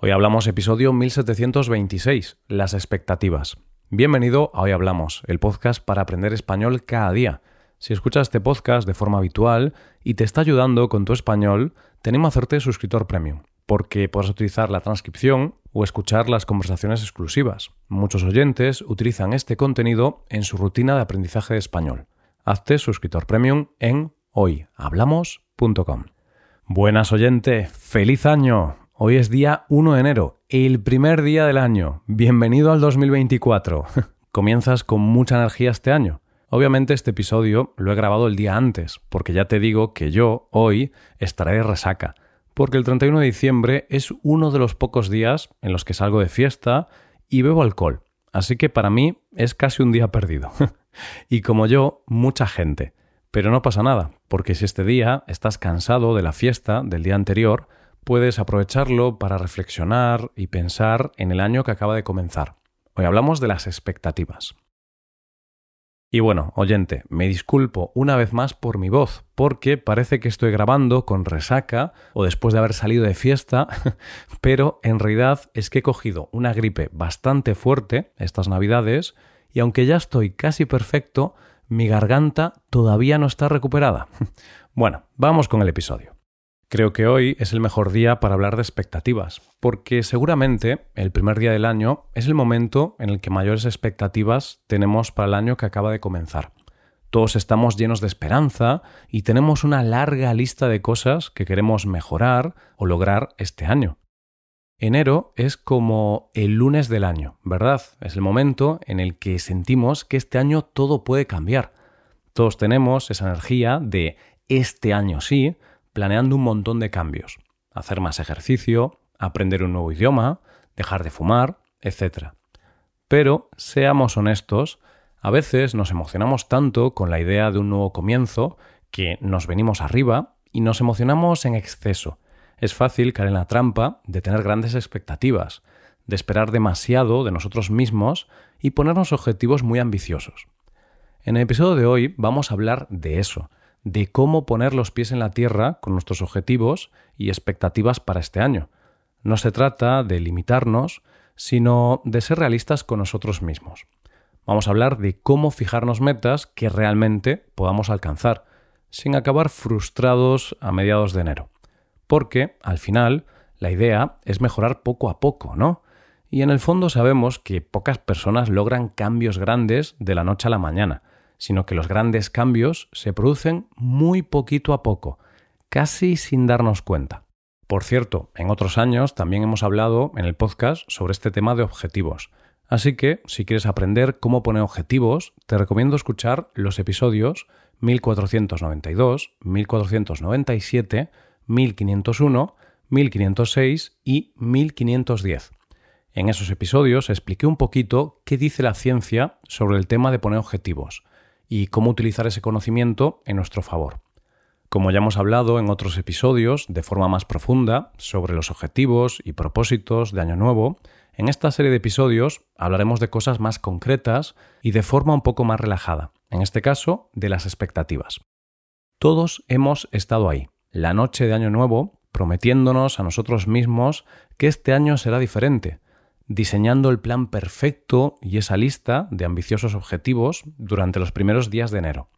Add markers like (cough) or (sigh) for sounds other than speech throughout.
Hoy hablamos episodio 1726, las expectativas. Bienvenido a Hoy Hablamos, el podcast para aprender español cada día. Si escuchas este podcast de forma habitual y te está ayudando con tu español, tenemos a hacerte suscriptor premium, porque puedes utilizar la transcripción o escuchar las conversaciones exclusivas. Muchos oyentes utilizan este contenido en su rutina de aprendizaje de español. Hazte suscriptor premium en hoyhablamos.com. Buenas oyente, feliz año. Hoy es día 1 de enero, el primer día del año. Bienvenido al 2024. (laughs) Comienzas con mucha energía este año. Obviamente este episodio lo he grabado el día antes, porque ya te digo que yo hoy estaré de resaca, porque el 31 de diciembre es uno de los pocos días en los que salgo de fiesta y bebo alcohol. Así que para mí es casi un día perdido. (laughs) y como yo, mucha gente. Pero no pasa nada, porque si este día estás cansado de la fiesta del día anterior, puedes aprovecharlo para reflexionar y pensar en el año que acaba de comenzar. Hoy hablamos de las expectativas. Y bueno, oyente, me disculpo una vez más por mi voz, porque parece que estoy grabando con resaca o después de haber salido de fiesta, (laughs) pero en realidad es que he cogido una gripe bastante fuerte estas navidades y aunque ya estoy casi perfecto, mi garganta todavía no está recuperada. (laughs) Bueno, vamos con el episodio. Creo que hoy es el mejor día para hablar de expectativas, porque seguramente el primer día del año es el momento en el que mayores expectativas tenemos para el año que acaba de comenzar. Todos estamos llenos de esperanza y tenemos una larga lista de cosas que queremos mejorar o lograr este año. Enero es como el lunes del año, ¿verdad? Es el momento en el que sentimos que este año todo puede cambiar. Todos tenemos esa energía de este año sí, planeando un montón de cambios. Hacer más ejercicio, aprender un nuevo idioma, dejar de fumar, etc. Pero, seamos honestos, a veces nos emocionamos tanto con la idea de un nuevo comienzo que nos venimos arriba y nos emocionamos en exceso. Es fácil caer en la trampa de tener grandes expectativas, de esperar demasiado de nosotros mismos y ponernos objetivos muy ambiciosos. En el episodio de hoy vamos a hablar de eso, de cómo poner los pies en la tierra con nuestros objetivos y expectativas para este año. No se trata de limitarnos, sino de ser realistas con nosotros mismos. Vamos a hablar de cómo fijarnos metas que realmente podamos alcanzar, sin acabar frustrados a mediados de enero. Porque, al final, la idea es mejorar poco a poco, ¿no? Y en el fondo sabemos que pocas personas logran cambios grandes de la noche a la mañana sino que los grandes cambios se producen muy poquito a poco, casi sin darnos cuenta. Por cierto, en otros años también hemos hablado en el podcast sobre este tema de objetivos. Así que, si quieres aprender cómo poner objetivos, te recomiendo escuchar los episodios 1492, 1497, 1501, 1506 y 1510. En esos episodios expliqué un poquito qué dice la ciencia sobre el tema de poner objetivos y cómo utilizar ese conocimiento en nuestro favor. Como ya hemos hablado en otros episodios de forma más profunda sobre los objetivos y propósitos de Año Nuevo, en esta serie de episodios hablaremos de cosas más concretas y de forma un poco más relajada, en este caso de las expectativas. Todos hemos estado ahí, la noche de Año Nuevo, prometiéndonos a nosotros mismos que este año será diferente, diseñando el plan perfecto y esa lista de ambiciosos objetivos durante los primeros días de enero.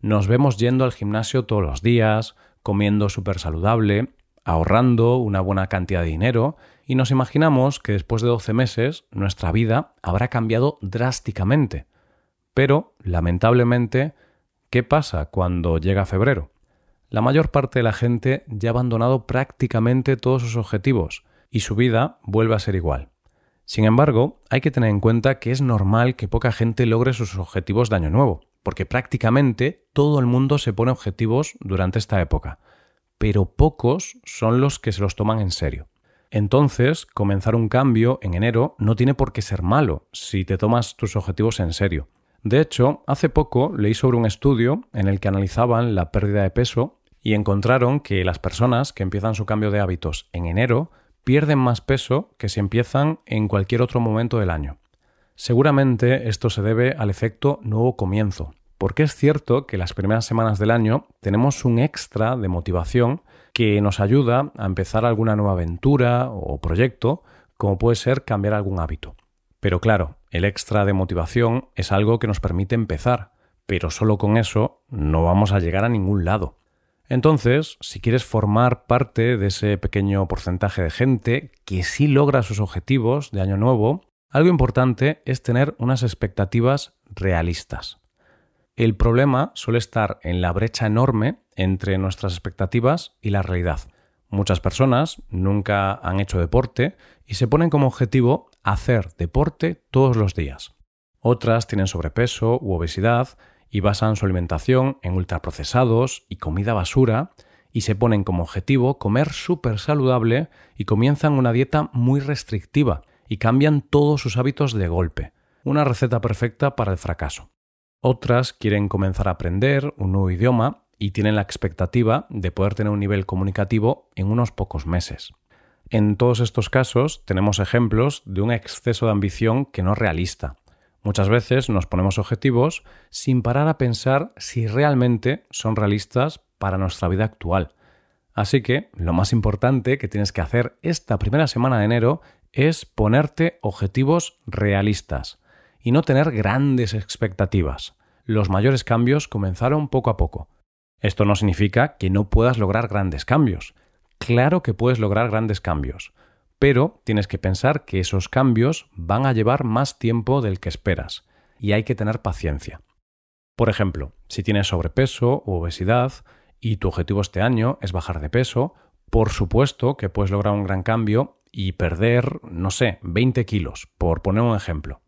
Nos vemos yendo al gimnasio todos los días, comiendo súper saludable, ahorrando una buena cantidad de dinero y nos imaginamos que después de 12 meses nuestra vida habrá cambiado drásticamente. Pero, lamentablemente, ¿qué pasa cuando llega febrero? La mayor parte de la gente ya ha abandonado prácticamente todos sus objetivos y su vida vuelve a ser igual. Sin embargo, hay que tener en cuenta que es normal que poca gente logre sus objetivos de año nuevo, porque prácticamente todo el mundo se pone objetivos durante esta época, pero pocos son los que se los toman en serio. Entonces, comenzar un cambio en enero no tiene por qué ser malo si te tomas tus objetivos en serio. De hecho, hace poco leí sobre un estudio en el que analizaban la pérdida de peso y encontraron que las personas que empiezan su cambio de hábitos en enero pierden más peso que si empiezan en cualquier otro momento del año. Seguramente esto se debe al efecto nuevo comienzo, porque es cierto que las primeras semanas del año tenemos un extra de motivación que nos ayuda a empezar alguna nueva aventura o proyecto, como puede ser cambiar algún hábito. Pero claro, el extra de motivación es algo que nos permite empezar, pero solo con eso no vamos a llegar a ningún lado. Entonces, si quieres formar parte de ese pequeño porcentaje de gente que sí logra sus objetivos de año nuevo, algo importante es tener unas expectativas realistas. El problema suele estar en la brecha enorme entre nuestras expectativas y la realidad. Muchas personas nunca han hecho deporte y se ponen como objetivo hacer deporte todos los días. Otras tienen sobrepeso u obesidad y basan su alimentación en ultraprocesados y comida basura y se ponen como objetivo comer súper saludable y comienzan una dieta muy restrictiva y cambian todos sus hábitos de golpe. Una receta perfecta para el fracaso. Otras quieren comenzar a aprender un nuevo idioma y tienen la expectativa de poder tener un nivel comunicativo en unos pocos meses. En todos estos casos tenemos ejemplos de un exceso de ambición que no es realista Muchas veces nos ponemos objetivos sin parar a pensar si realmente son realistas para nuestra vida actual. Así que lo más importante que tienes que hacer esta primera semana de enero es ponerte objetivos realistas y no tener grandes expectativas. Los mayores cambios comenzaron poco a poco. Esto no significa que no puedas lograr grandes cambios. Claro que puedes lograr grandes cambios, pero tienes que pensar que esos cambios van a llevar más tiempo del que esperas y hay que tener paciencia. Por ejemplo, si tienes sobrepeso u obesidad y tu objetivo este año es bajar de peso, por supuesto que puedes lograr un gran cambio y perder, no sé, 20 kilos, por poner un ejemplo.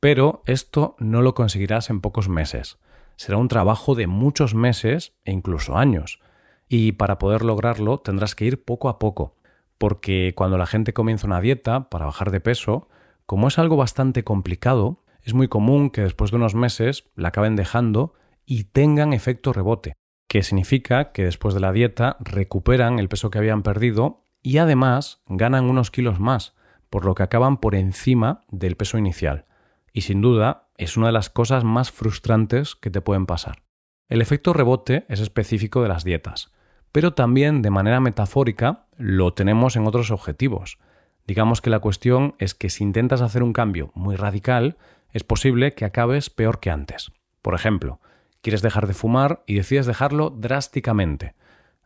Pero esto no lo conseguirás en pocos meses. Será un trabajo de muchos meses e incluso años. Y para poder lograrlo tendrás que ir poco a poco, porque cuando la gente comienza una dieta para bajar de peso, como es algo bastante complicado, es muy común que después de unos meses la acaben dejando y tengan efecto rebote, que significa que después de la dieta recuperan el peso que habían perdido y además ganan unos kilos más, por lo que acaban por encima del peso inicial. Y sin duda es una de las cosas más frustrantes que te pueden pasar. El efecto rebote es específico de las dietas, pero también de manera metafórica lo tenemos en otros objetivos. Digamos que la cuestión es que si intentas hacer un cambio muy radical, es posible que acabes peor que antes. Por ejemplo, quieres dejar de fumar y decides dejarlo drásticamente.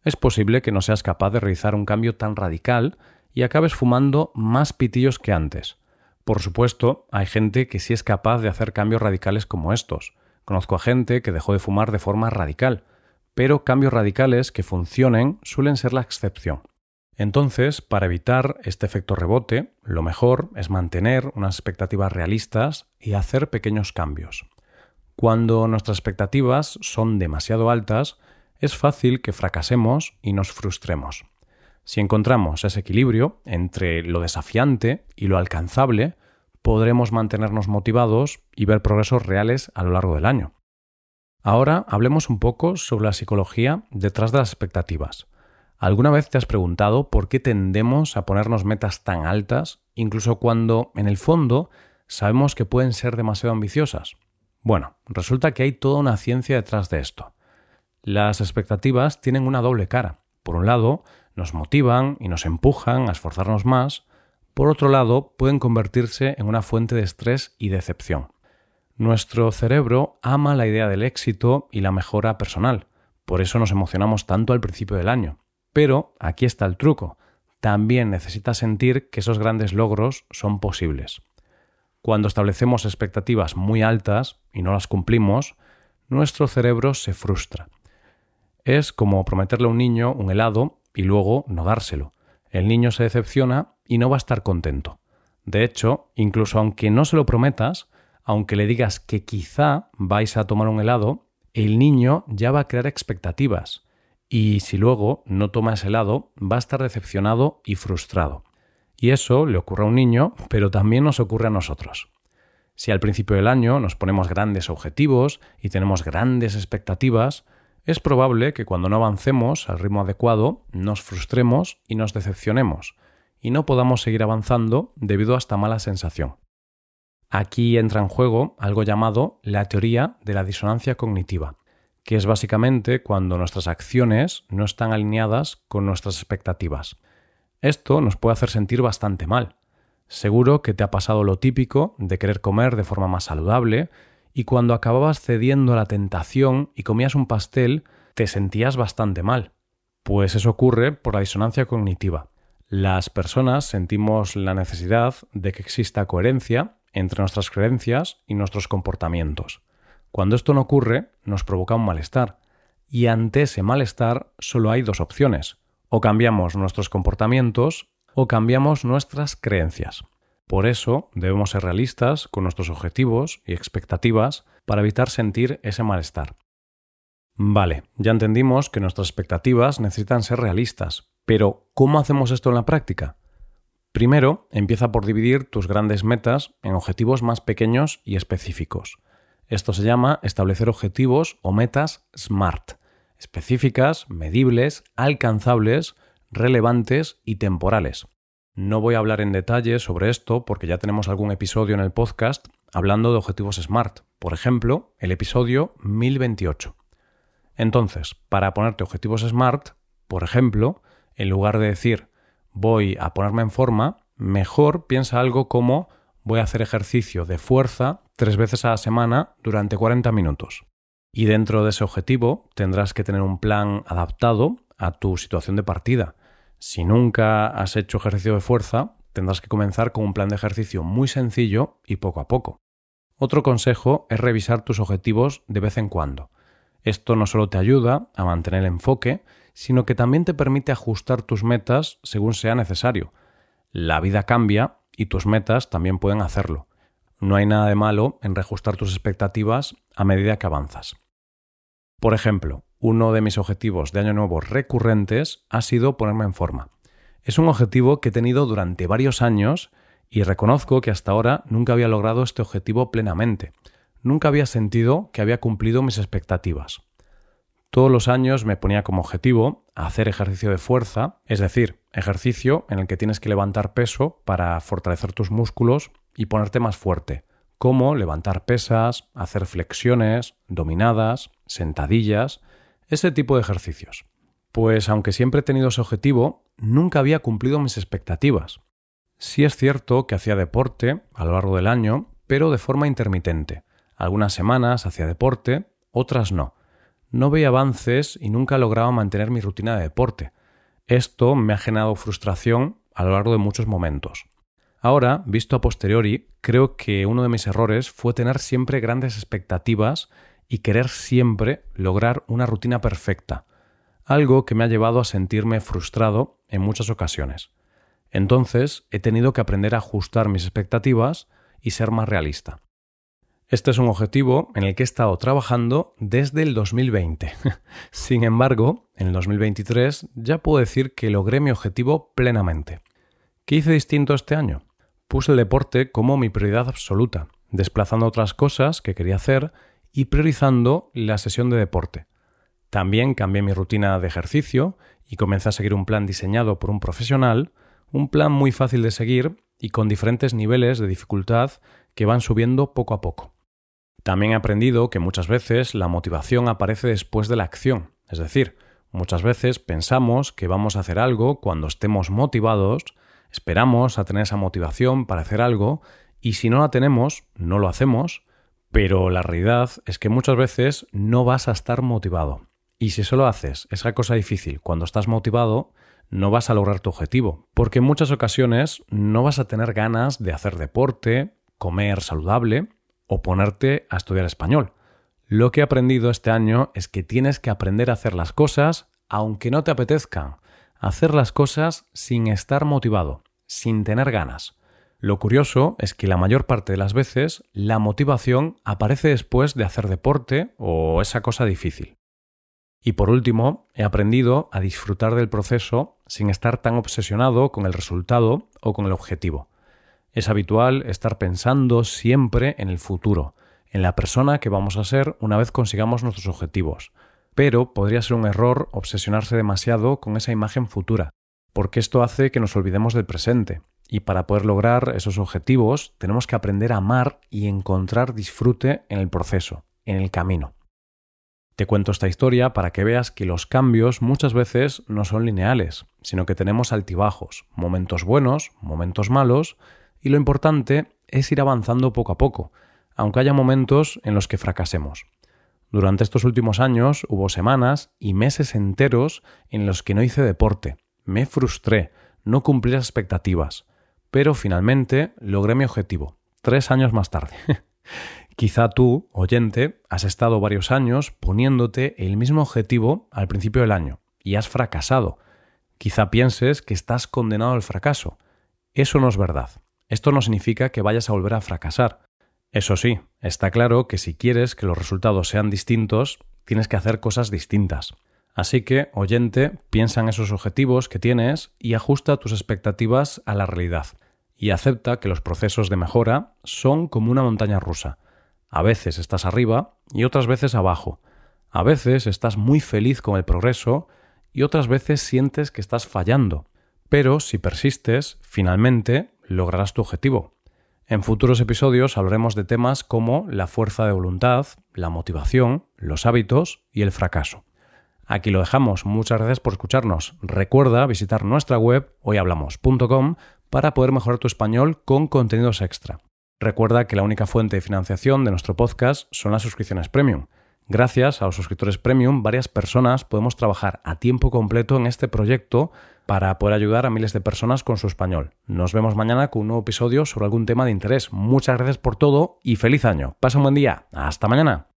Es posible que no seas capaz de realizar un cambio tan radical y acabes fumando más pitillos que antes. Por supuesto, hay gente que sí es capaz de hacer cambios radicales como estos. Conozco a gente que dejó de fumar de forma radical, pero cambios radicales que funcionen suelen ser la excepción. Entonces, para evitar este efecto rebote, lo mejor es mantener unas expectativas realistas y hacer pequeños cambios. Cuando nuestras expectativas son demasiado altas, es fácil que fracasemos y nos frustremos. Si encontramos ese equilibrio entre lo desafiante y lo alcanzable, podremos mantenernos motivados y ver progresos reales a lo largo del año. Ahora hablemos un poco sobre la psicología detrás de las expectativas. ¿Alguna vez te has preguntado por qué tendemos a ponernos metas tan altas, incluso cuando, en el fondo, sabemos que pueden ser demasiado ambiciosas? Bueno, resulta que hay toda una ciencia detrás de esto. Las expectativas tienen una doble cara. Por un lado, nos motivan y nos empujan a esforzarnos más. Por otro lado, pueden convertirse en una fuente de estrés y decepción. Nuestro cerebro ama la idea del éxito y la mejora personal. Por eso nos emocionamos tanto al principio del año. Pero aquí está el truco. También necesitas sentir que esos grandes logros son posibles. Cuando establecemos expectativas muy altas y no las cumplimos, nuestro cerebro se frustra. Es como prometerle a un niño un helado y luego no dárselo. El niño se decepciona y no va a estar contento. De hecho, incluso aunque no se lo prometas, aunque le digas que quizá vais a tomar un helado, el niño ya va a crear expectativas. Y si luego no toma ese helado, va a estar decepcionado y frustrado. Y eso le ocurre a un niño, pero también nos ocurre a nosotros. Si al principio del año nos ponemos grandes objetivos y tenemos grandes expectativas, es probable que cuando no avancemos al ritmo adecuado nos frustremos y nos decepcionemos, y no podamos seguir avanzando debido a esta mala sensación. Aquí entra en juego algo llamado la teoría de la disonancia cognitiva, que es básicamente cuando nuestras acciones no están alineadas con nuestras expectativas. Esto nos puede hacer sentir bastante mal. Seguro que te ha pasado lo típico de querer comer de forma más saludable y cuando acababas cediendo a la tentación y comías un pastel, te sentías bastante mal. Pues eso ocurre por la disonancia cognitiva. Las personas sentimos la necesidad de que exista coherencia entre nuestras creencias y nuestros comportamientos. Cuando esto no ocurre, nos provoca un malestar. Y ante ese malestar solo hay dos opciones. O cambiamos nuestros comportamientos o cambiamos nuestras creencias. Por eso debemos ser realistas con nuestros objetivos y expectativas para evitar sentir ese malestar. Vale, ya entendimos que nuestras expectativas necesitan ser realistas, pero ¿cómo hacemos esto en la práctica? Primero, empieza por dividir tus grandes metas en objetivos más pequeños y específicos. Esto se llama establecer objetivos o metas SMART, específicas, medibles, alcanzables, relevantes y temporales. No voy a hablar en detalle sobre esto porque ya tenemos algún episodio en el podcast hablando de objetivos SMART, por ejemplo, el episodio 1028. Entonces, para ponerte objetivos SMART, por ejemplo, en lugar de decir voy a ponerme en forma, mejor piensa algo como voy a hacer ejercicio de fuerza tres veces a la semana durante 40 minutos. Y dentro de ese objetivo tendrás que tener un plan adaptado a tu situación de partida. Si nunca has hecho ejercicio de fuerza, tendrás que comenzar con un plan de ejercicio muy sencillo y poco a poco. Otro consejo es revisar tus objetivos de vez en cuando. Esto no solo te ayuda a mantener el enfoque, sino que también te permite ajustar tus metas según sea necesario. La vida cambia y tus metas también pueden hacerlo. No hay nada de malo en reajustar tus expectativas a medida que avanzas. Por ejemplo, uno de mis objetivos de año nuevo recurrentes ha sido ponerme en forma. Es un objetivo que he tenido durante varios años y reconozco que hasta ahora nunca había logrado este objetivo plenamente. Nunca había sentido que había cumplido mis expectativas. Todos los años me ponía como objetivo hacer ejercicio de fuerza, es decir, ejercicio en el que tienes que levantar peso para fortalecer tus músculos y ponerte más fuerte, como levantar pesas, hacer flexiones, dominadas, sentadillas, ese tipo de ejercicios. Pues aunque siempre he tenido ese objetivo, nunca había cumplido mis expectativas. Sí es cierto que hacía deporte a lo largo del año, pero de forma intermitente. Algunas semanas hacía deporte, otras no no veía avances y nunca lograba mantener mi rutina de deporte. Esto me ha generado frustración a lo largo de muchos momentos. Ahora, visto a posteriori, creo que uno de mis errores fue tener siempre grandes expectativas y querer siempre lograr una rutina perfecta, algo que me ha llevado a sentirme frustrado en muchas ocasiones. Entonces, he tenido que aprender a ajustar mis expectativas y ser más realista. Este es un objetivo en el que he estado trabajando desde el 2020. (laughs) Sin embargo, en el 2023 ya puedo decir que logré mi objetivo plenamente. ¿Qué hice distinto este año? Puse el deporte como mi prioridad absoluta, desplazando otras cosas que quería hacer y priorizando la sesión de deporte. También cambié mi rutina de ejercicio y comencé a seguir un plan diseñado por un profesional, un plan muy fácil de seguir y con diferentes niveles de dificultad que van subiendo poco a poco. También he aprendido que muchas veces la motivación aparece después de la acción, es decir, muchas veces pensamos que vamos a hacer algo cuando estemos motivados, esperamos a tener esa motivación para hacer algo y si no la tenemos, no lo hacemos, pero la realidad es que muchas veces no vas a estar motivado. Y si solo haces esa cosa difícil cuando estás motivado, no vas a lograr tu objetivo, porque en muchas ocasiones no vas a tener ganas de hacer deporte, comer saludable, o ponerte a estudiar español. Lo que he aprendido este año es que tienes que aprender a hacer las cosas aunque no te apetezcan. Hacer las cosas sin estar motivado, sin tener ganas. Lo curioso es que la mayor parte de las veces la motivación aparece después de hacer deporte o esa cosa difícil. Y por último, he aprendido a disfrutar del proceso sin estar tan obsesionado con el resultado o con el objetivo. Es habitual estar pensando siempre en el futuro, en la persona que vamos a ser una vez consigamos nuestros objetivos. Pero podría ser un error obsesionarse demasiado con esa imagen futura, porque esto hace que nos olvidemos del presente Y para poder lograr esos objetivos tenemos que aprender a amar y encontrar disfrute en el proceso, en el camino. Te cuento esta historia para que veas que los cambios muchas veces no son lineales, sino que tenemos altibajos, momentos buenos, momentos malos, y lo importante es ir avanzando poco a poco, aunque haya momentos en los que fracasemos. Durante estos últimos años hubo semanas y meses enteros en los que no hice deporte, me frustré, no cumplí las expectativas, pero finalmente logré mi objetivo, tres años más tarde. (laughs) Quizá tú, oyente, has estado varios años poniéndote el mismo objetivo al principio del año y has fracasado. Quizá pienses que estás condenado al fracaso. Eso no es verdad. Esto no significa que vayas a volver a fracasar. Eso sí, está claro que si quieres que los resultados sean distintos, tienes que hacer cosas distintas. Así que, oyente, piensa en esos objetivos que tienes y ajusta tus expectativas a la realidad. Y acepta que los procesos de mejora son como una montaña rusa. A veces estás arriba y otras veces abajo. A veces estás muy feliz con el progreso y otras veces sientes que estás fallando. Pero si persistes, finalmente lograrás tu objetivo. En futuros episodios hablaremos de temas como la fuerza de voluntad, la motivación, los hábitos y el fracaso. Aquí lo dejamos. Muchas gracias por escucharnos. Recuerda visitar nuestra web hoyhablamos.com para poder mejorar tu español con contenidos extra. Recuerda que la única fuente de financiación de nuestro podcast son las suscripciones premium. Gracias a los suscriptores premium, varias personas podemos trabajar a tiempo completo en este proyecto para poder ayudar a miles de personas con su español. Nos vemos mañana con un nuevo episodio sobre algún tema de interés. Muchas gracias por todo y feliz año. Pasa un buen día. Hasta mañana.